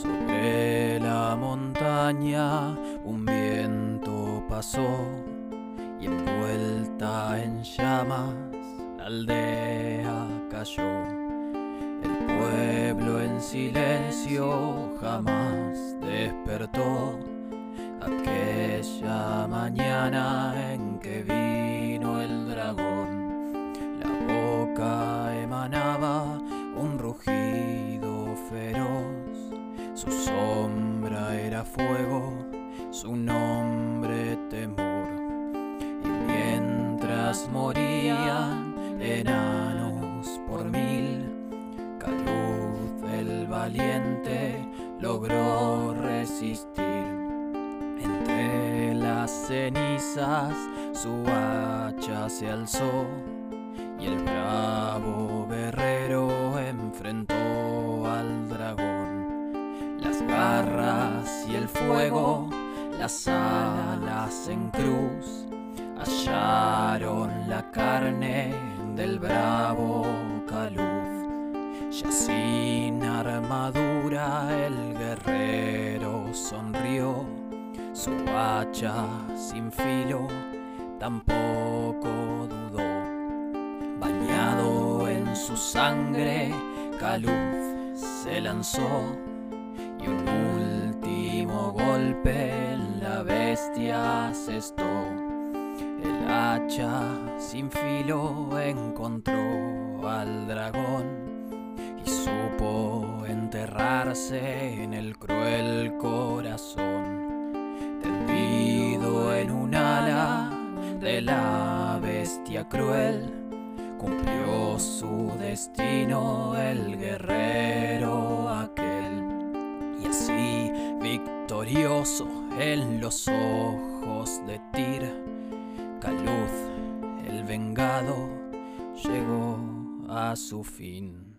Sobre la montaña un viento pasó y envuelta en llamas la aldea cayó. El pueblo en silencio jamás despertó aquella mañana en que vi su sombra era fuego, su nombre temor. Y mientras morían enanos por mil, Calud el valiente logró resistir. Entre las cenizas su hacha se alzó y el fuego, las alas en cruz, hallaron la carne del bravo caluz. Ya sin armadura el guerrero sonrió, su hacha sin filo tampoco dudó bañado en su sangre, Caluz se lanzó y un golpe la bestia asestó. El hacha sin filo encontró al dragón y supo enterrarse en el cruel corazón, tendido en un ala de la bestia cruel cumplió su destino el guerrero aquel. Y así, victorioso en los ojos de Tyr, Caluz, el vengado, llegó a su fin.